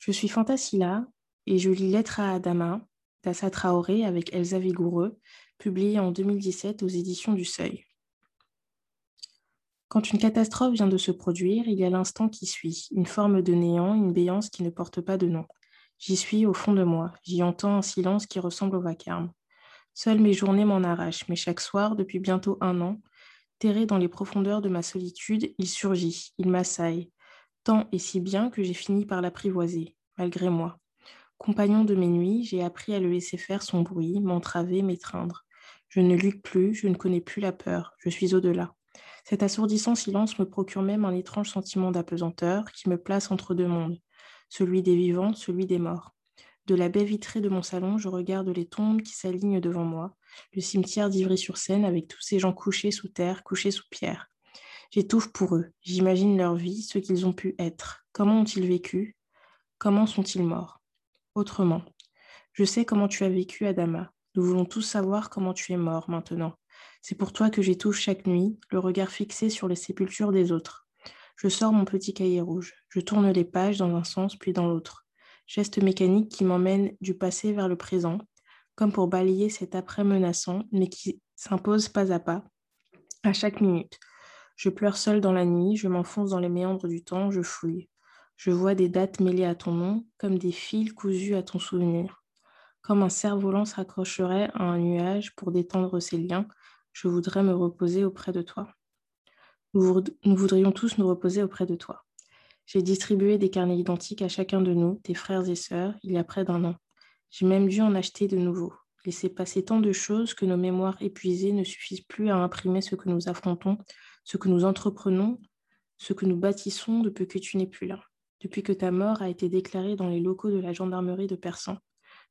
Je suis Fantasila et je lis Lettre à Adama d'Assa Traoré avec Elsa Vigoureux, publié en 2017 aux éditions du Seuil. Quand une catastrophe vient de se produire, il y a l'instant qui suit, une forme de néant, une béance qui ne porte pas de nom. J'y suis au fond de moi, j'y entends un silence qui ressemble au vacarme. Seules mes journées m'en arrachent, mais chaque soir, depuis bientôt un an, terré dans les profondeurs de ma solitude, il surgit, il m'assaille, tant et si bien que j'ai fini par l'apprivoiser, malgré moi. Compagnon de mes nuits, j'ai appris à le laisser faire son bruit, m'entraver, m'étreindre. Je ne lutte plus, je ne connais plus la peur, je suis au-delà. Cet assourdissant silence me procure même un étrange sentiment d'apesanteur qui me place entre deux mondes, celui des vivants, celui des morts. De la baie vitrée de mon salon, je regarde les tombes qui s'alignent devant moi, le cimetière d'Ivry-sur-Seine avec tous ces gens couchés sous terre, couchés sous pierre. J'étouffe pour eux, j'imagine leur vie, ce qu'ils ont pu être, comment ont-ils vécu, comment sont-ils morts? Autrement. Je sais comment tu as vécu, Adama. Nous voulons tous savoir comment tu es mort maintenant. C'est pour toi que j'étouffe chaque nuit, le regard fixé sur les sépultures des autres. Je sors mon petit cahier rouge. Je tourne les pages dans un sens puis dans l'autre. Geste mécanique qui m'emmène du passé vers le présent, comme pour balayer cet après menaçant, mais qui s'impose pas à pas, à chaque minute. Je pleure seul dans la nuit, je m'enfonce dans les méandres du temps, je fouille. Je vois des dates mêlées à ton nom, comme des fils cousus à ton souvenir. Comme un cerf-volant se raccrocherait à un nuage pour détendre ses liens, je voudrais me reposer auprès de toi. Nous, voudrions tous nous reposer auprès de toi. J'ai distribué des carnets identiques à chacun de nous, tes frères et sœurs, il y a près d'un an. J'ai même dû en acheter de nouveaux. Laisser passer tant de choses que nos mémoires épuisées ne suffisent plus à imprimer ce que nous affrontons, ce que nous entreprenons, ce que nous bâtissons depuis que tu n'es plus là depuis que ta mort a été déclarée dans les locaux de la gendarmerie de Persan.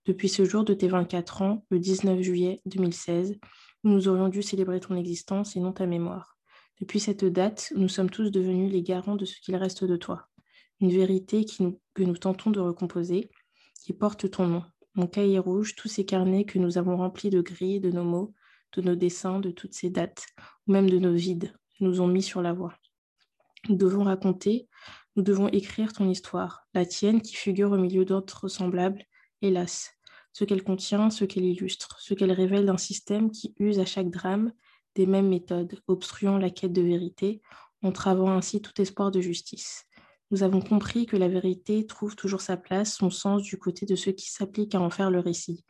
Depuis ce jour de tes 24 ans, le 19 juillet 2016, où nous aurions dû célébrer ton existence et non ta mémoire. Depuis cette date, nous sommes tous devenus les garants de ce qu'il reste de toi. Une vérité que nous tentons de recomposer, qui porte ton nom. Mon cahier rouge, tous ces carnets que nous avons remplis de grilles, de nos mots, de nos dessins, de toutes ces dates, ou même de nos vides, nous ont mis sur la voie. Nous devons raconter, nous devons écrire ton histoire, la tienne qui figure au milieu d'autres semblables, hélas, ce qu'elle contient, ce qu'elle illustre, ce qu'elle révèle d'un système qui use à chaque drame des mêmes méthodes, obstruant la quête de vérité, entravant ainsi tout espoir de justice. Nous avons compris que la vérité trouve toujours sa place, son sens du côté de ceux qui s'appliquent à en faire le récit.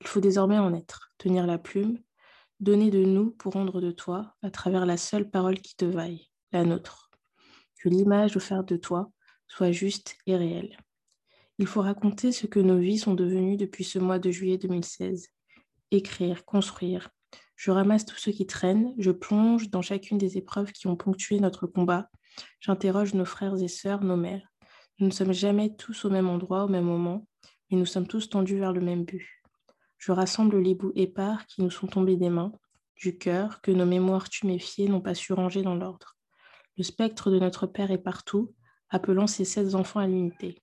Il faut désormais en être, tenir la plume, donner de nous pour rendre de toi, à travers la seule parole qui te vaille, la nôtre que l'image offerte de toi soit juste et réelle. Il faut raconter ce que nos vies sont devenues depuis ce mois de juillet 2016. Écrire, construire. Je ramasse tout ce qui traîne, je plonge dans chacune des épreuves qui ont ponctué notre combat. J'interroge nos frères et sœurs, nos mères. Nous ne sommes jamais tous au même endroit, au même moment, mais nous sommes tous tendus vers le même but. Je rassemble les bouts épars qui nous sont tombés des mains, du cœur, que nos mémoires tuméfiées n'ont pas su ranger dans l'ordre. Le spectre de notre Père est partout, appelant ses sept enfants à l'unité.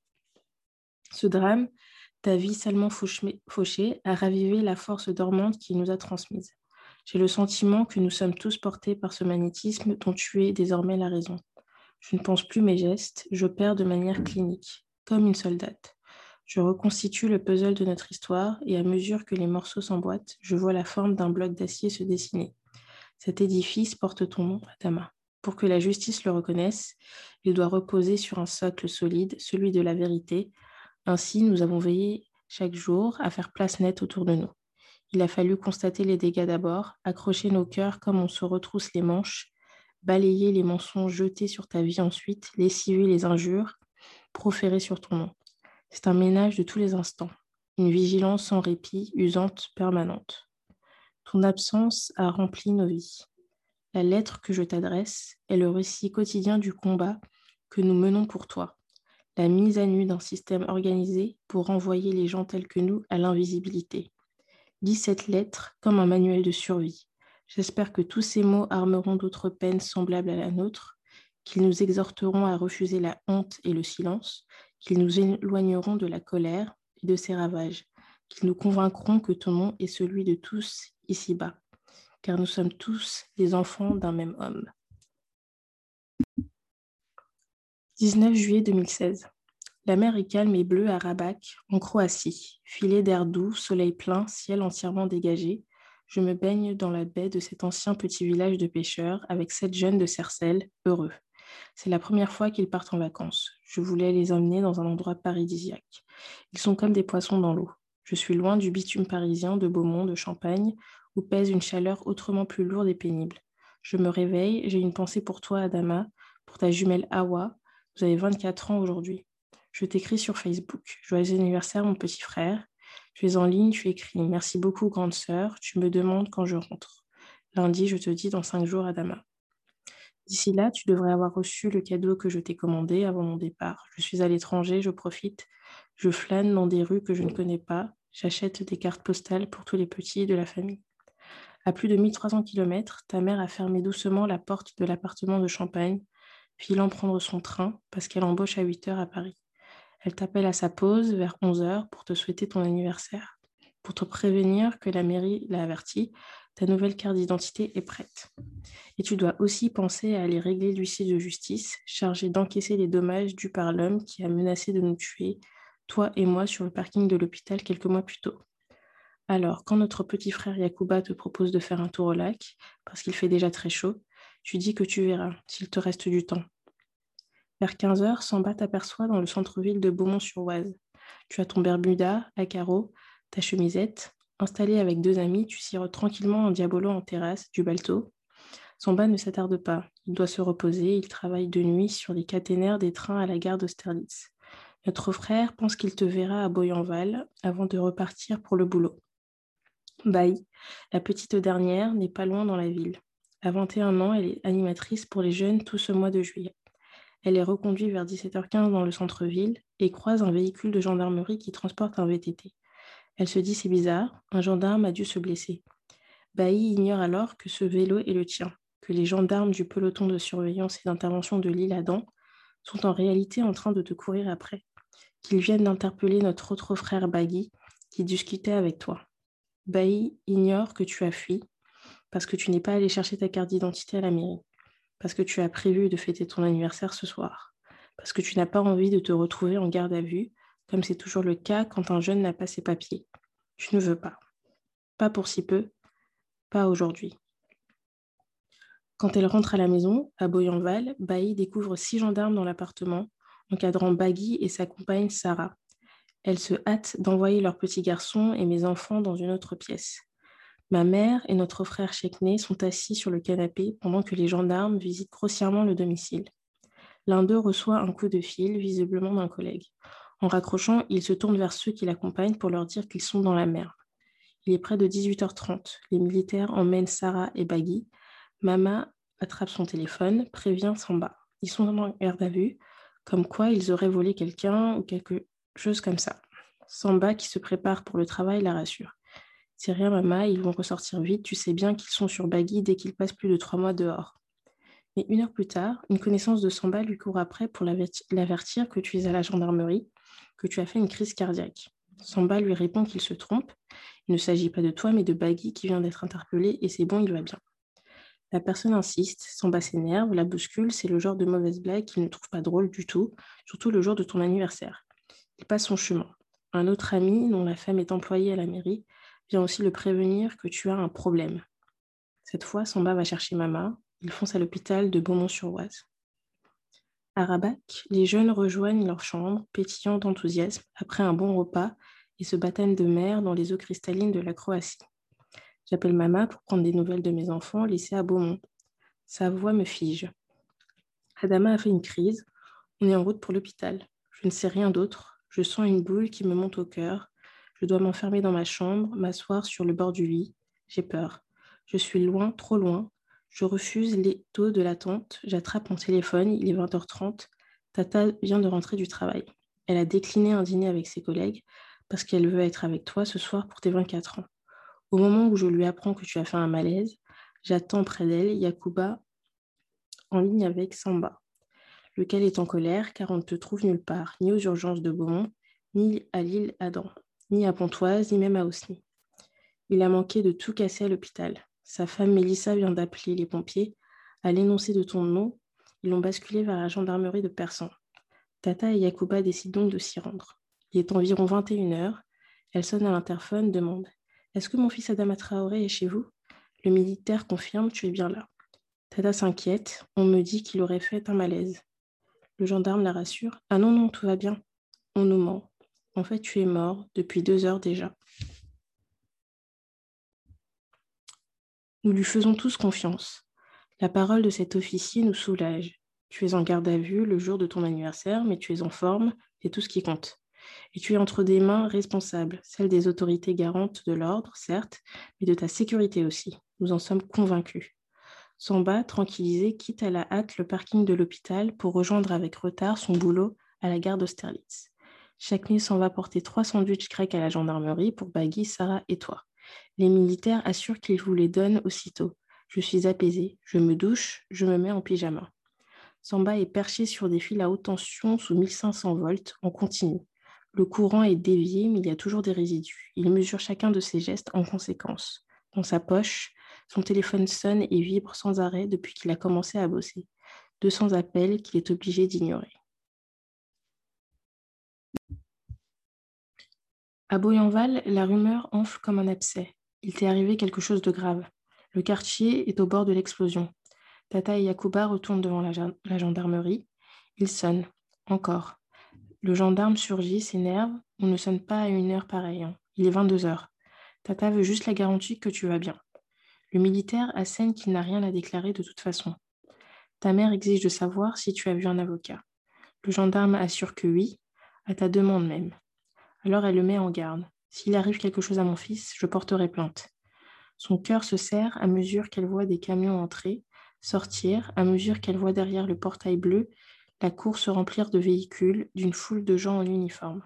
Ce drame, ta vie salement fauchée, a ravivé la force dormante qu'il nous a transmise. J'ai le sentiment que nous sommes tous portés par ce magnétisme dont tu es désormais la raison. Je ne pense plus mes gestes, j'opère de manière clinique, comme une soldate. Je reconstitue le puzzle de notre histoire et à mesure que les morceaux s'emboîtent, je vois la forme d'un bloc d'acier se dessiner. Cet édifice porte ton nom, Adama. Pour que la justice le reconnaisse, il doit reposer sur un socle solide, celui de la vérité. Ainsi, nous avons veillé chaque jour à faire place nette autour de nous. Il a fallu constater les dégâts d'abord, accrocher nos cœurs comme on se retrousse les manches, balayer les mensonges jetés sur ta vie ensuite, lessiver les injures proférées sur ton nom. C'est un ménage de tous les instants, une vigilance sans répit, usante, permanente. Ton absence a rempli nos vies. La lettre que je t'adresse est le récit quotidien du combat que nous menons pour toi, la mise à nu d'un système organisé pour renvoyer les gens tels que nous à l'invisibilité. Lis cette lettre comme un manuel de survie. J'espère que tous ces mots armeront d'autres peines semblables à la nôtre, qu'ils nous exhorteront à refuser la honte et le silence, qu'ils nous éloigneront de la colère et de ses ravages, qu'ils nous convaincront que ton nom est celui de tous ici-bas car nous sommes tous les enfants d'un même homme. 19 juillet 2016. La mer est calme et bleue à Rabac, en Croatie. Filet d'air doux, soleil plein, ciel entièrement dégagé. Je me baigne dans la baie de cet ancien petit village de pêcheurs avec sept jeunes de Cercelles, heureux. C'est la première fois qu'ils partent en vacances. Je voulais les emmener dans un endroit paradisiaque. Ils sont comme des poissons dans l'eau. Je suis loin du bitume parisien de Beaumont, de Champagne, où pèse une chaleur autrement plus lourde et pénible. Je me réveille, j'ai une pensée pour toi, Adama, pour ta jumelle Awa. Vous avez 24 ans aujourd'hui. Je t'écris sur Facebook. Joyeux anniversaire, mon petit frère. Tu es en ligne, tu écris. Merci beaucoup, grande sœur. Tu me demandes quand je rentre. Lundi, je te dis dans cinq jours, Adama. D'ici là, tu devrais avoir reçu le cadeau que je t'ai commandé avant mon départ. Je suis à l'étranger, je profite. Je flâne dans des rues que je ne connais pas. J'achète des cartes postales pour tous les petits de la famille. À plus de 1300 km, ta mère a fermé doucement la porte de l'appartement de Champagne, filant prendre son train parce qu'elle embauche à 8 heures à Paris. Elle t'appelle à sa pause vers 11 heures pour te souhaiter ton anniversaire, pour te prévenir que la mairie l'a averti, ta nouvelle carte d'identité est prête. Et tu dois aussi penser à aller régler l'huissier de justice, chargé d'encaisser les dommages dus par l'homme qui a menacé de nous tuer, toi et moi, sur le parking de l'hôpital quelques mois plus tôt. Alors, quand notre petit frère Yakuba te propose de faire un tour au lac, parce qu'il fait déjà très chaud, tu dis que tu verras, s'il te reste du temps. Vers 15 heures, Samba t'aperçoit dans le centre-ville de Beaumont-sur-Oise. Tu as ton bermuda à carreaux, ta chemisette. Installé avec deux amis, tu sirotes tranquillement en diabolo en terrasse du balto. Samba ne s'attarde pas. Il doit se reposer. Il travaille de nuit sur les caténaires des trains à la gare d'Austerlitz. Notre frère pense qu'il te verra à Boyenval avant de repartir pour le boulot. Baï, la petite dernière, n'est pas loin dans la ville. À 21 ans, elle est animatrice pour les jeunes tout ce mois de juillet. Elle est reconduite vers 17h15 dans le centre-ville et croise un véhicule de gendarmerie qui transporte un VTT. Elle se dit c'est bizarre, un gendarme a dû se blesser. Bailly ignore alors que ce vélo est le tien, que les gendarmes du peloton de surveillance et d'intervention de l'île Adam sont en réalité en train de te courir après, qu'ils viennent d'interpeller notre autre frère Baggy qui discutait avec toi. Bailly ignore que tu as fui parce que tu n'es pas allé chercher ta carte d'identité à la mairie parce que tu as prévu de fêter ton anniversaire ce soir, parce que tu n'as pas envie de te retrouver en garde à vue, comme c'est toujours le cas quand un jeune n'a pas ses papiers. Tu ne veux pas. Pas pour si peu, pas aujourd'hui. Quand elle rentre à la maison, à Boyanval, Bailly découvre six gendarmes dans l'appartement, encadrant Baggy et sa compagne Sarah. Elle se hâte d'envoyer leur petit garçon et mes enfants dans une autre pièce. Ma mère et notre frère Chekne sont assis sur le canapé pendant que les gendarmes visitent grossièrement le domicile. L'un d'eux reçoit un coup de fil, visiblement d'un collègue. En raccrochant, il se tourne vers ceux qui l'accompagnent pour leur dire qu'ils sont dans la mer. Il est près de 18h30. Les militaires emmènent Sarah et Baggy. Mama attrape son téléphone, prévient Samba. Ils sont en garde à vue, comme quoi ils auraient volé quelqu'un ou quelque chose comme ça. Samba, qui se prépare pour le travail, la rassure. C'est rien, maman, ils vont ressortir vite. Tu sais bien qu'ils sont sur Baggy dès qu'ils passent plus de trois mois dehors. Mais une heure plus tard, une connaissance de Samba lui court après pour l'avertir que tu es à la gendarmerie, que tu as fait une crise cardiaque. Samba lui répond qu'il se trompe. Il ne s'agit pas de toi, mais de Baggy qui vient d'être interpellé et c'est bon, il va bien. La personne insiste, Samba s'énerve, la bouscule, c'est le genre de mauvaise blague qu'il ne trouve pas drôle du tout, surtout le jour de ton anniversaire. Il passe son chemin. Un autre ami, dont la femme est employée à la mairie, vient aussi le prévenir que tu as un problème. Cette fois, Samba va chercher Mama. Ils foncent à l'hôpital de Beaumont-sur-Oise. À Rabac, les jeunes rejoignent leur chambre, pétillant d'enthousiasme, après un bon repas et ce baptême de mer dans les eaux cristallines de la Croatie. J'appelle Mama pour prendre des nouvelles de mes enfants laissés à Beaumont. Sa voix me fige. Adama a fait une crise. On est en route pour l'hôpital. Je ne sais rien d'autre. Je sens une boule qui me monte au cœur. Je dois m'enfermer dans ma chambre, m'asseoir sur le bord du lit. J'ai peur. Je suis loin, trop loin. Je refuse les taux de l'attente. J'attrape mon téléphone. Il est 20h30. Tata vient de rentrer du travail. Elle a décliné un dîner avec ses collègues parce qu'elle veut être avec toi ce soir pour tes 24 ans. Au moment où je lui apprends que tu as fait un malaise, j'attends près d'elle Yakuba en ligne avec Samba, lequel est en colère car on ne te trouve nulle part, ni aux urgences de Beaumont, ni à l'île Adam ni à Pontoise, ni même à Osny. Il a manqué de tout casser à l'hôpital. Sa femme Mélissa vient d'appeler les pompiers. À l'énoncé de ton nom, ils l'ont basculé vers la gendarmerie de Persan. Tata et Yakuba décident donc de s'y rendre. Il est environ 21 heures. Elle sonne à l'interphone, demande Est-ce que mon fils Adama Traoré est chez vous? Le militaire confirme Tu es bien là. Tata s'inquiète. On me dit qu'il aurait fait un malaise. Le gendarme la rassure Ah non, non, tout va bien. On nous ment. En fait, tu es mort depuis deux heures déjà. Nous lui faisons tous confiance. La parole de cet officier nous soulage. Tu es en garde à vue le jour de ton anniversaire, mais tu es en forme, c'est tout ce qui compte. Et tu es entre des mains responsables, celles des autorités garantes de l'ordre, certes, mais de ta sécurité aussi. Nous en sommes convaincus. Samba, tranquillisé, quitte à la hâte le parking de l'hôpital pour rejoindre avec retard son boulot à la gare d'Austerlitz. Chaque nuit s'en va porter trois sandwichs grecs à la gendarmerie pour Baggy, Sarah et toi. Les militaires assurent qu'ils vous les donnent aussitôt. Je suis apaisée, je me douche, je me mets en pyjama. Samba est perché sur des fils à haute tension sous 1500 volts en continu. Le courant est dévié, mais il y a toujours des résidus. Il mesure chacun de ses gestes en conséquence. Dans sa poche, son téléphone sonne et vibre sans arrêt depuis qu'il a commencé à bosser. 200 appels qu'il est obligé d'ignorer. À Boyanval, la rumeur enfle comme un abcès. Il t'est arrivé quelque chose de grave. Le quartier est au bord de l'explosion. Tata et Yakuba retournent devant la, gendarmerie. Ils sonnent. Encore. Le gendarme surgit, s'énerve. On ne sonne pas à une heure pareille. Hein. Il est 22 heures. Tata veut juste la garantie que tu vas bien. Le militaire assène qu'il n'a rien à déclarer de toute façon. Ta mère exige de savoir si tu as vu un avocat. Le gendarme assure que oui, à ta demande même. Alors elle le met en garde. S'il arrive quelque chose à mon fils, je porterai plainte. Son cœur se serre à mesure qu'elle voit des camions entrer, sortir, à mesure qu'elle voit derrière le portail bleu la cour se remplir de véhicules, d'une foule de gens en uniforme.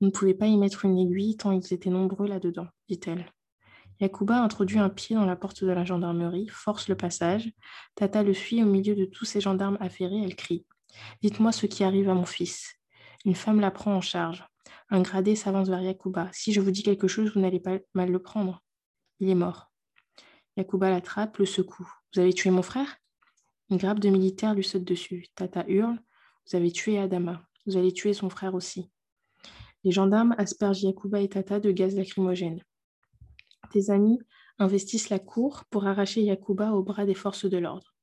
On ne pouvait pas y mettre une aiguille tant ils étaient nombreux là-dedans, dit-elle. Yakuba introduit un pied dans la porte de la gendarmerie, force le passage. Tata le suit au milieu de tous ces gendarmes affairés, elle crie. Dites-moi ce qui arrive à mon fils. Une femme la prend en charge. Un gradé s'avance vers Yakuba. Si je vous dis quelque chose, vous n'allez pas mal le prendre. Il est mort. Yakuba l'attrape, le secoue. Vous avez tué mon frère? Une grappe de militaires lui saute dessus. Tata hurle. Vous avez tué Adama. Vous allez tuer son frère aussi. Les gendarmes aspergent Yakuba et Tata de gaz lacrymogène. Tes amis investissent la cour pour arracher Yakuba au bras des forces de l'ordre.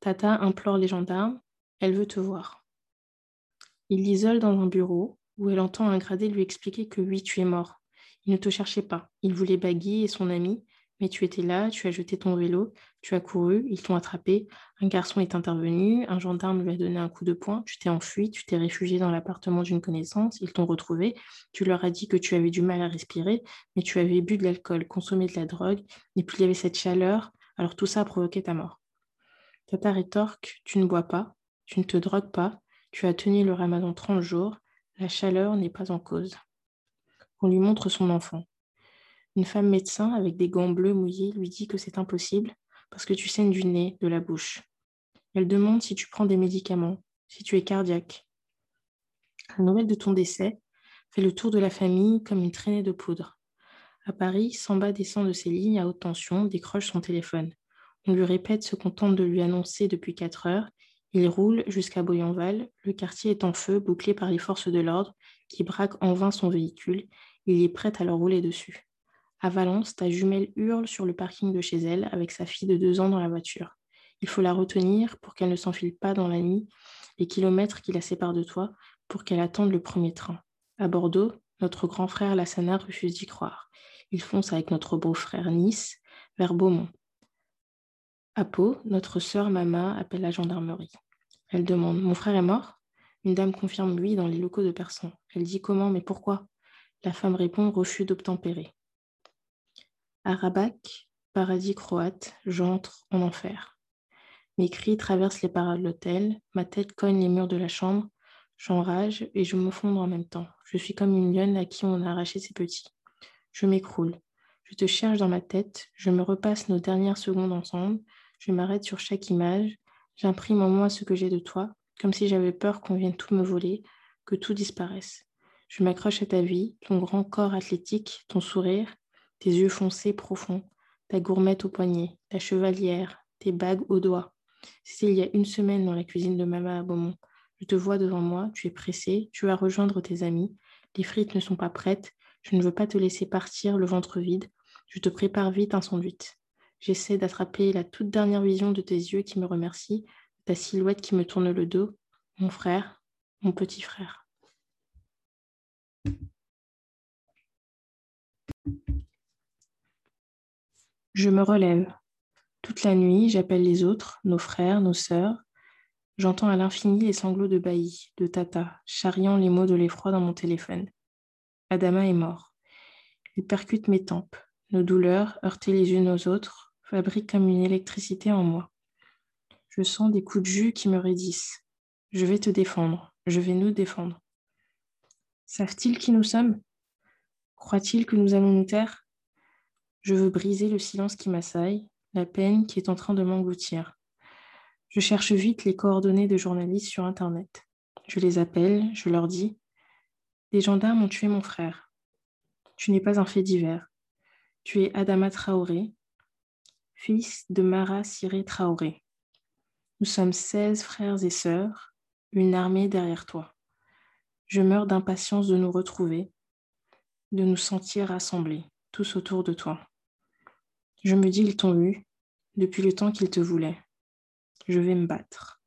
Tata implore les gendarmes. Elle veut te voir. Il l'isole dans un bureau où elle entend un gradé lui expliquer que oui, tu es mort. Il ne te cherchait pas. Il voulait Baggy et son ami, mais tu étais là, tu as jeté ton vélo, tu as couru, ils t'ont attrapé, un garçon est intervenu, un gendarme lui a donné un coup de poing, tu t'es enfui, tu t'es réfugié dans l'appartement d'une connaissance, ils t'ont retrouvé, tu leur as dit que tu avais du mal à respirer, mais tu avais bu de l'alcool, consommé de la drogue, et puis il y avait cette chaleur, alors tout ça a provoqué ta mort. Tata rétorque, tu ne bois pas, tu ne te drogues pas, tu as tenu le ramadan 30 jours, la chaleur n'est pas en cause. On lui montre son enfant. Une femme médecin avec des gants bleus mouillés lui dit que c'est impossible parce que tu saignes du nez, de la bouche. Elle demande si tu prends des médicaments, si tu es cardiaque. La nouvelle de ton décès fait le tour de la famille comme une traînée de poudre. À Paris, Samba descend de ses lignes à haute tension, décroche son téléphone. On lui répète ce qu'on tente de lui annoncer depuis quatre heures il roule jusqu'à Boyanval. Le quartier est en feu, bouclé par les forces de l'ordre, qui braquent en vain son véhicule. Il est prêt à leur rouler dessus. À Valence, ta jumelle hurle sur le parking de chez elle, avec sa fille de deux ans dans la voiture. Il faut la retenir pour qu'elle ne s'enfile pas dans la nuit, les kilomètres qui la séparent de toi, pour qu'elle attende le premier train. À Bordeaux, notre grand frère Lassana refuse d'y croire. Il fonce avec notre beau-frère Nice vers Beaumont. À Pau, notre sœur Mama appelle la gendarmerie. Elle demande Mon frère est mort? Une dame confirme oui dans les locaux de personnes. Elle dit Comment Mais pourquoi? La femme répond Refus d'obtempérer. À Rabac, paradis croate, j'entre en enfer. Mes cris traversent les parois de l'hôtel, ma tête cogne les murs de la chambre, j'enrage et je m'effondre en même temps. Je suis comme une lionne à qui on a arraché ses petits. Je m'écroule. Je te cherche dans ma tête, je me repasse nos dernières secondes ensemble, je m'arrête sur chaque image, j'imprime en moi ce que j'ai de toi, comme si j'avais peur qu'on vienne tout me voler, que tout disparaisse. Je m'accroche à ta vie, ton grand corps athlétique, ton sourire, tes yeux foncés profonds, ta gourmette au poignet, ta chevalière, tes bagues aux doigts. C'était il y a une semaine dans la cuisine de maman à Beaumont. Je te vois devant moi, tu es pressé, tu vas rejoindre tes amis. Les frites ne sont pas prêtes. Je ne veux pas te laisser partir le ventre vide. Je te prépare vite un sandwich. J'essaie d'attraper la toute dernière vision de tes yeux qui me remercient, ta silhouette qui me tourne le dos. Mon frère, mon petit frère. Je me relève. Toute la nuit, j'appelle les autres, nos frères, nos sœurs. J'entends à l'infini les sanglots de Bailly, de Tata, charriant les mots de l'effroi dans mon téléphone. Adama est mort. Il percute mes tempes. Nos douleurs, heurtées les unes aux autres, fabriquent comme une électricité en moi. Je sens des coups de jus qui me raidissent. Je vais te défendre. Je vais nous défendre. Savent-ils qui nous sommes? Croient-ils que nous allons nous taire? Je veux briser le silence qui m'assaille, la peine qui est en train de m'engloutir. Je cherche vite les coordonnées de journalistes sur Internet. Je les appelle, je leur dis Des gendarmes ont tué mon frère. Tu n'es pas un fait divers. Tu es Adama Traoré, fils de Mara Siré Traoré. Nous sommes seize frères et sœurs, une armée derrière toi. Je meurs d'impatience de nous retrouver, de nous sentir rassemblés, tous autour de toi. Je me dis, ils t'ont eu depuis le temps qu'ils te voulaient. Je vais me battre.